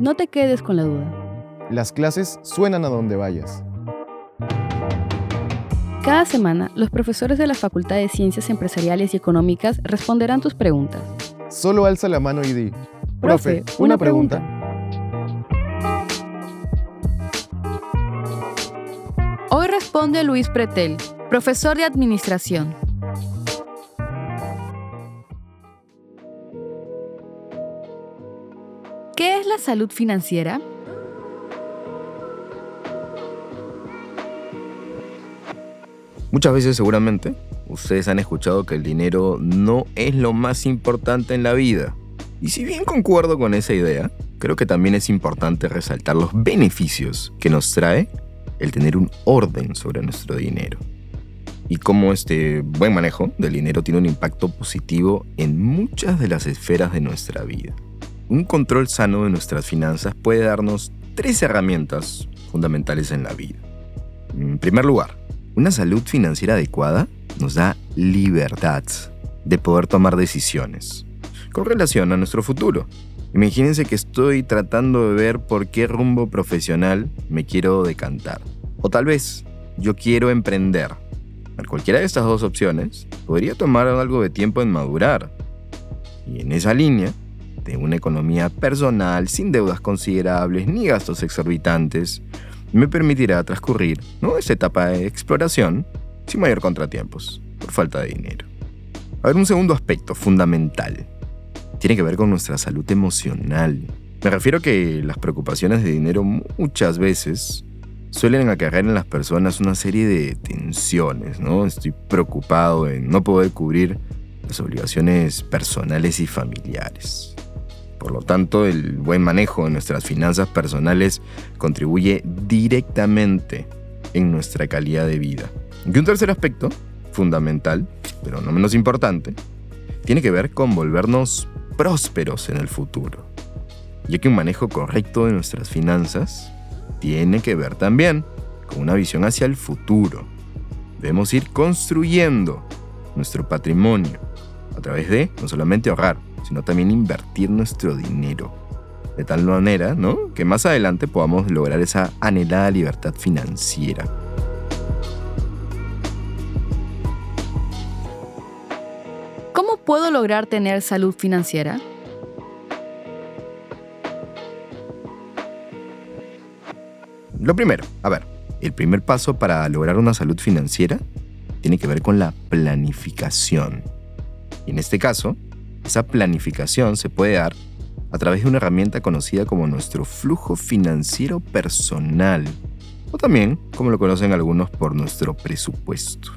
No te quedes con la duda. Las clases suenan a donde vayas. Cada semana, los profesores de la Facultad de Ciencias Empresariales y Económicas responderán tus preguntas. Solo alza la mano y di, Profe, una pregunta. Hoy responde Luis Pretel, profesor de Administración. Salud financiera? Muchas veces seguramente ustedes han escuchado que el dinero no es lo más importante en la vida. Y si bien concuerdo con esa idea, creo que también es importante resaltar los beneficios que nos trae el tener un orden sobre nuestro dinero. Y cómo este buen manejo del dinero tiene un impacto positivo en muchas de las esferas de nuestra vida. Un control sano de nuestras finanzas puede darnos tres herramientas fundamentales en la vida. En primer lugar, una salud financiera adecuada nos da libertad de poder tomar decisiones con relación a nuestro futuro. Imagínense que estoy tratando de ver por qué rumbo profesional me quiero decantar. O tal vez yo quiero emprender. A cualquiera de estas dos opciones podría tomar algo de tiempo en madurar. Y en esa línea, de una economía personal sin deudas considerables ni gastos exorbitantes, me permitirá transcurrir ¿no? esta etapa de exploración sin mayor contratiempos, por falta de dinero. A ver, un segundo aspecto fundamental tiene que ver con nuestra salud emocional. Me refiero a que las preocupaciones de dinero muchas veces suelen acarrear en las personas una serie de tensiones, ¿no? Estoy preocupado en no poder cubrir las obligaciones personales y familiares. Por lo tanto, el buen manejo de nuestras finanzas personales contribuye directamente en nuestra calidad de vida. Y un tercer aspecto, fundamental, pero no menos importante, tiene que ver con volvernos prósperos en el futuro, ya que un manejo correcto de nuestras finanzas tiene que ver también con una visión hacia el futuro. Debemos ir construyendo nuestro patrimonio a través de no solamente ahorrar, sino también invertir nuestro dinero. De tal manera, ¿no? Que más adelante podamos lograr esa anhelada libertad financiera. ¿Cómo puedo lograr tener salud financiera? Lo primero, a ver, el primer paso para lograr una salud financiera tiene que ver con la planificación. Y en este caso, esa planificación se puede dar a través de una herramienta conocida como nuestro flujo financiero personal, o también, como lo conocen algunos, por nuestro presupuesto.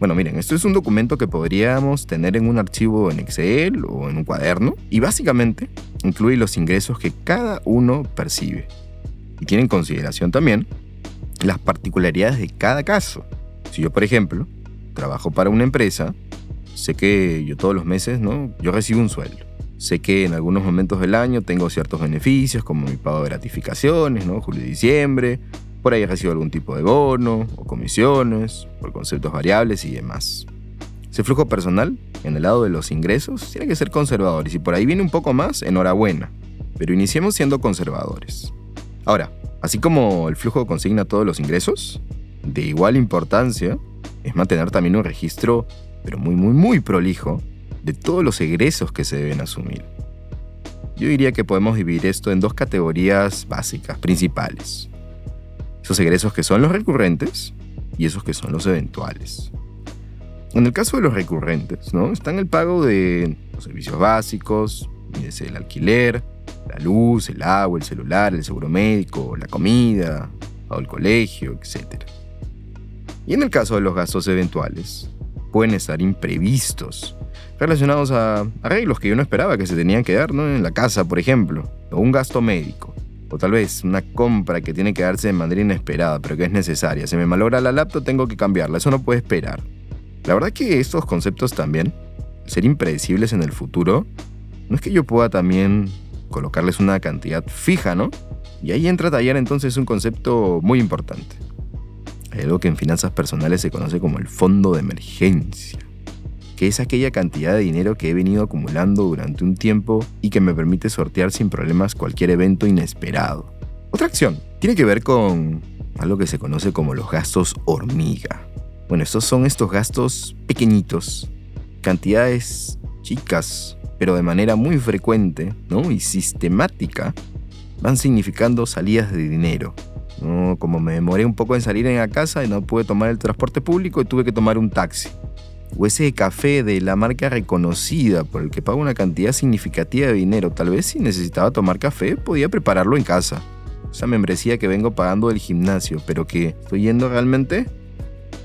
Bueno, miren, esto es un documento que podríamos tener en un archivo en Excel o en un cuaderno y básicamente incluye los ingresos que cada uno percibe. Y tiene en consideración también las particularidades de cada caso. Si yo, por ejemplo, trabajo para una empresa, sé que yo todos los meses, ¿no? Yo recibo un sueldo. Sé que en algunos momentos del año tengo ciertos beneficios, como mi pago de gratificaciones, ¿no? Julio y diciembre, por ahí recibo algún tipo de bono o comisiones, por conceptos variables y demás. Ese flujo personal, en el lado de los ingresos, tiene que ser conservador y si por ahí viene un poco más, enhorabuena. Pero iniciemos siendo conservadores. Ahora, así como el flujo consigna todos los ingresos, de igual importancia es mantener también un registro, pero muy, muy, muy prolijo, de todos los egresos que se deben asumir. Yo diría que podemos dividir esto en dos categorías básicas, principales. Esos egresos que son los recurrentes y esos que son los eventuales. En el caso de los recurrentes, ¿no? Están el pago de los servicios básicos, el alquiler, la luz, el agua, el celular, el seguro médico, la comida, o el colegio, etc. Y en el caso de los gastos eventuales, pueden estar imprevistos, relacionados a arreglos que yo no esperaba que se tenían que dar, ¿no? En la casa, por ejemplo, o un gasto médico o tal vez una compra que tiene que darse de manera inesperada, pero que es necesaria. Se me malogra la laptop, tengo que cambiarla, eso no puede esperar. La verdad que estos conceptos también, ser impredecibles en el futuro, no es que yo pueda también colocarles una cantidad fija, ¿no? Y ahí entra a tallar entonces un concepto muy importante. Hay algo que en finanzas personales se conoce como el fondo de emergencia. que es aquella cantidad de dinero que he venido acumulando durante un tiempo y que me permite sortear sin problemas cualquier evento inesperado. Otra acción tiene que ver con algo que se conoce como los gastos hormiga. Bueno, estos son estos gastos pequeñitos, cantidades chicas, pero de manera muy frecuente ¿no? y sistemática, van significando salidas de dinero. Como me demoré un poco en salir en la casa y no pude tomar el transporte público y tuve que tomar un taxi o ese café de la marca reconocida por el que pago una cantidad significativa de dinero. Tal vez si necesitaba tomar café podía prepararlo en casa. Esa membresía que vengo pagando del gimnasio, pero que estoy yendo realmente.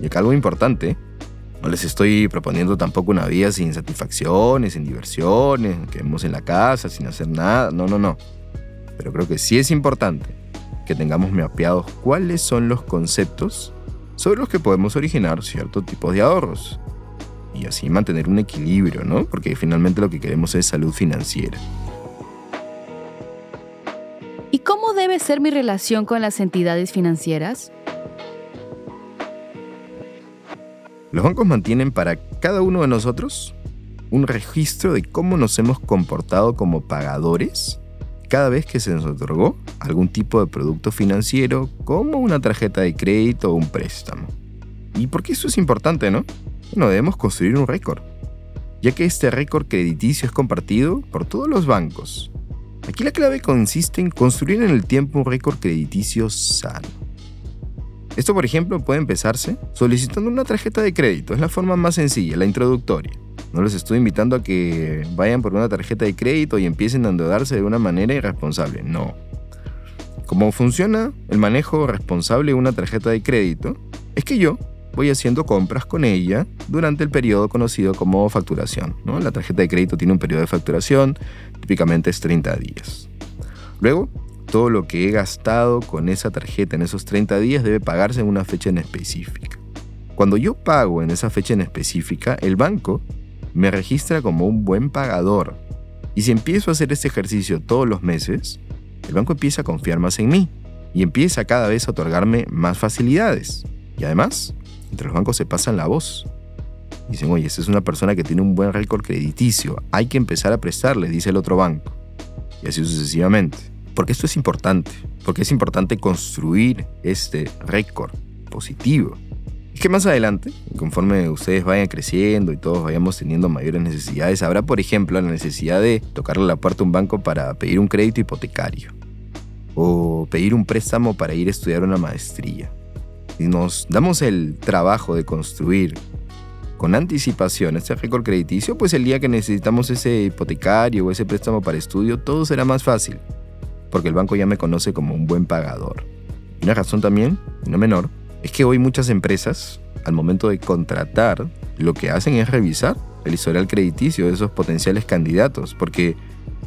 Y acá algo importante, no les estoy proponiendo tampoco una vida sin satisfacciones, sin diversiones, quedemos en la casa sin hacer nada. No, no, no. Pero creo que sí es importante que tengamos mapeados cuáles son los conceptos sobre los que podemos originar ciertos tipos de ahorros y así mantener un equilibrio, ¿no? Porque finalmente lo que queremos es salud financiera. ¿Y cómo debe ser mi relación con las entidades financieras? Los bancos mantienen para cada uno de nosotros un registro de cómo nos hemos comportado como pagadores cada vez que se nos otorgó algún tipo de producto financiero como una tarjeta de crédito o un préstamo. ¿Y por qué eso es importante, no? Bueno, debemos construir un récord, ya que este récord crediticio es compartido por todos los bancos. Aquí la clave consiste en construir en el tiempo un récord crediticio sano. Esto, por ejemplo, puede empezarse solicitando una tarjeta de crédito. Es la forma más sencilla, la introductoria. No les estoy invitando a que vayan por una tarjeta de crédito y empiecen a endeudarse de una manera irresponsable. No. ¿Cómo funciona el manejo responsable de una tarjeta de crédito? Es que yo voy haciendo compras con ella durante el periodo conocido como facturación. La tarjeta de crédito tiene un periodo de facturación, típicamente es 30 días. Luego, todo lo que he gastado con esa tarjeta en esos 30 días debe pagarse en una fecha en específica. Cuando yo pago en esa fecha en específica, el banco me registra como un buen pagador. Y si empiezo a hacer este ejercicio todos los meses, el banco empieza a confiar más en mí y empieza cada vez a otorgarme más facilidades. Y además, entre los bancos se pasan la voz. Dicen, oye, esta es una persona que tiene un buen récord crediticio, hay que empezar a prestarle, dice el otro banco. Y así sucesivamente. Porque esto es importante, porque es importante construir este récord positivo. Y que más adelante, conforme ustedes vayan creciendo y todos vayamos teniendo mayores necesidades, habrá, por ejemplo, la necesidad de tocarle la puerta a un banco para pedir un crédito hipotecario o pedir un préstamo para ir a estudiar una maestría si nos damos el trabajo de construir con anticipación este récord crediticio, pues el día que necesitamos ese hipotecario o ese préstamo para estudio, todo será más fácil, porque el banco ya me conoce como un buen pagador. Y una razón también, no menor, es que hoy muchas empresas, al momento de contratar, lo que hacen es revisar el historial crediticio de esos potenciales candidatos, porque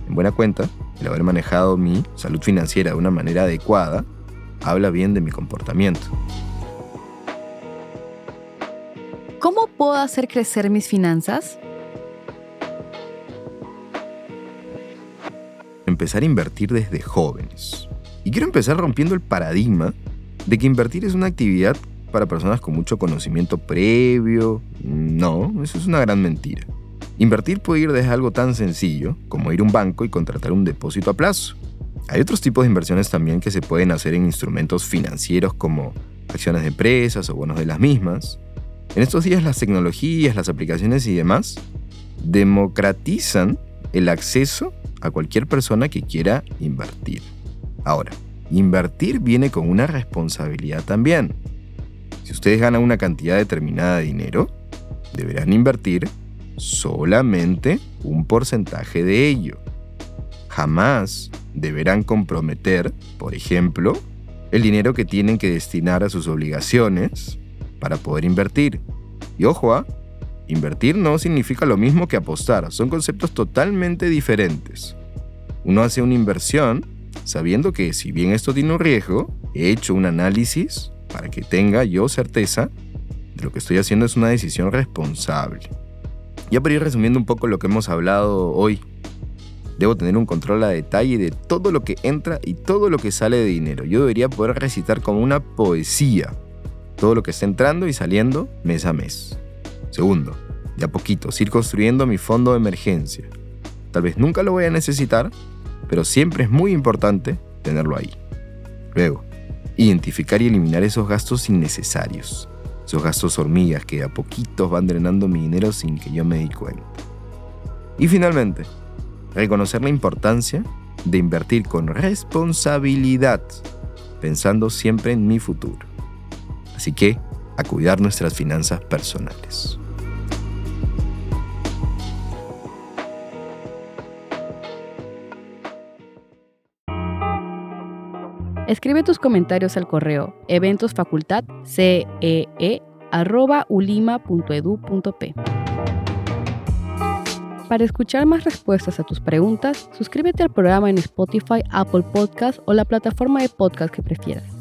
en buena cuenta, el haber manejado mi salud financiera de una manera adecuada, habla bien de mi comportamiento. ¿Cómo puedo hacer crecer mis finanzas? Empezar a invertir desde jóvenes. Y quiero empezar rompiendo el paradigma de que invertir es una actividad para personas con mucho conocimiento previo. No, eso es una gran mentira. Invertir puede ir desde algo tan sencillo como ir a un banco y contratar un depósito a plazo. Hay otros tipos de inversiones también que se pueden hacer en instrumentos financieros como acciones de empresas o bonos de las mismas. En estos días las tecnologías, las aplicaciones y demás democratizan el acceso a cualquier persona que quiera invertir. Ahora, invertir viene con una responsabilidad también. Si ustedes ganan una cantidad determinada de dinero, deberán invertir solamente un porcentaje de ello. Jamás deberán comprometer, por ejemplo, el dinero que tienen que destinar a sus obligaciones para poder invertir. Y ojo, ¿ah? invertir no significa lo mismo que apostar, son conceptos totalmente diferentes. Uno hace una inversión sabiendo que si bien esto tiene un riesgo, he hecho un análisis para que tenga yo certeza de lo que estoy haciendo es una decisión responsable. Ya para ir resumiendo un poco lo que hemos hablado hoy, debo tener un control a detalle de todo lo que entra y todo lo que sale de dinero. Yo debería poder recitar como una poesía todo lo que está entrando y saliendo mes a mes. Segundo, de a poquitos ir construyendo mi fondo de emergencia. Tal vez nunca lo voy a necesitar, pero siempre es muy importante tenerlo ahí. Luego, identificar y eliminar esos gastos innecesarios, esos gastos hormigas que a poquitos van drenando mi dinero sin que yo me dé cuenta. Y finalmente, reconocer la importancia de invertir con responsabilidad, pensando siempre en mi futuro. Así que, a cuidar nuestras finanzas personales. Escribe tus comentarios al correo eventosfacultadcee.ulima.edu.p. Para escuchar más respuestas a tus preguntas, suscríbete al programa en Spotify, Apple Podcast o la plataforma de podcast que prefieras.